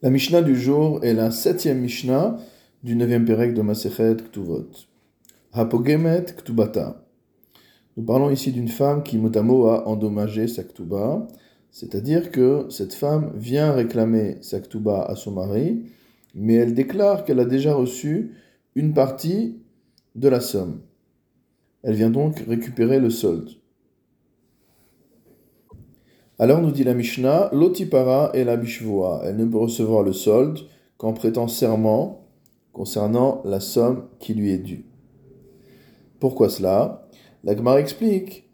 La Mishnah du jour est la septième Mishnah du neuvième Pérec de Masechet Ktuvot. Hapogemet Ktubata. Nous parlons ici d'une femme qui motamo a endommagé sa Ktuba, c'est-à-dire que cette femme vient réclamer sa Ktuba à son mari, mais elle déclare qu'elle a déjà reçu une partie de la somme. Elle vient donc récupérer le solde. Alors nous dit la Mishnah, l'otipara et la bishvoa. Elle ne peut recevoir le solde qu'en prêtant serment concernant la somme qui lui est due. Pourquoi cela? La explique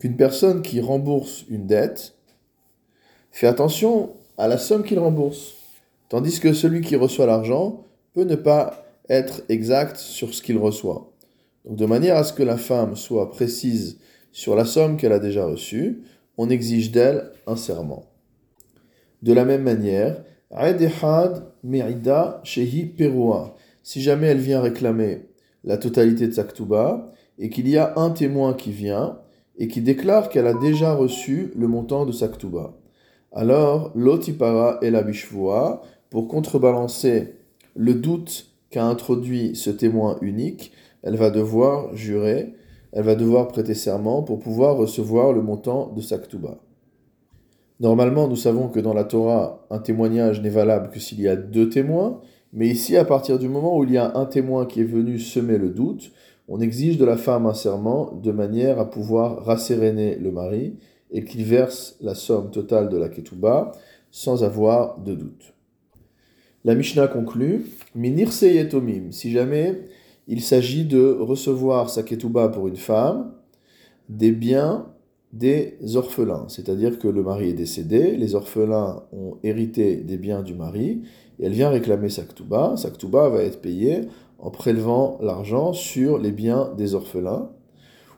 qu'une personne qui rembourse une dette fait attention à la somme qu'il rembourse, tandis que celui qui reçoit l'argent peut ne pas être exact sur ce qu'il reçoit. Donc de manière à ce que la femme soit précise sur la somme qu'elle a déjà reçue, on exige d'elle un serment. De la même manière, Merida Shehi Perua, si jamais elle vient réclamer la totalité de sa ktuba, et qu'il y a un témoin qui vient et qui déclare qu'elle a déjà reçu le montant de sa ktuba. Alors, l'otipara et la bishvoa, pour contrebalancer le doute qu'a introduit ce témoin unique, elle va devoir jurer elle va devoir prêter serment pour pouvoir recevoir le montant de sa ktuba. Normalement, nous savons que dans la Torah, un témoignage n'est valable que s'il y a deux témoins, mais ici, à partir du moment où il y a un témoin qui est venu semer le doute, on exige de la femme un serment de manière à pouvoir rasséréner le mari et qu'il verse la somme totale de la ketouba sans avoir de doute. La Mishnah conclut Minir seyetomim, si jamais il s'agit de recevoir sa ketouba pour une femme des biens des orphelins. C'est-à-dire que le mari est décédé, les orphelins ont hérité des biens du mari, et elle vient réclamer sa ketouba. Sa ketouba va être payée en prélevant l'argent sur les biens des orphelins,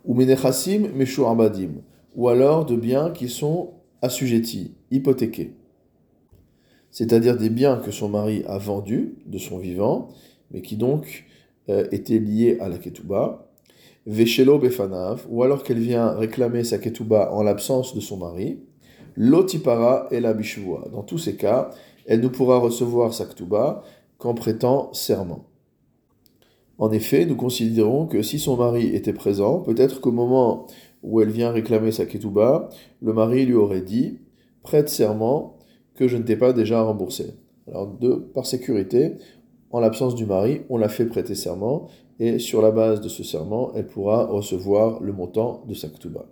ou menechassim meshu abadim, ou alors de biens qui sont assujettis, hypothéqués. C'est-à-dire des biens que son mari a vendus de son vivant, mais qui donc euh, était liée à la ketouba, veshelo befanav, ou alors qu'elle vient réclamer sa ketouba en l'absence de son mari, lotipara et la bishvoa. Dans tous ces cas, elle ne pourra recevoir sa ketouba qu'en prêtant serment. En effet, nous considérons que si son mari était présent, peut-être qu'au moment où elle vient réclamer sa ketouba, le mari lui aurait dit prête serment que je ne t'ai pas déjà remboursé. Alors, par sécurité, en l'absence du mari, on l'a fait prêter serment, et sur la base de ce serment, elle pourra recevoir le montant de sa ktuba.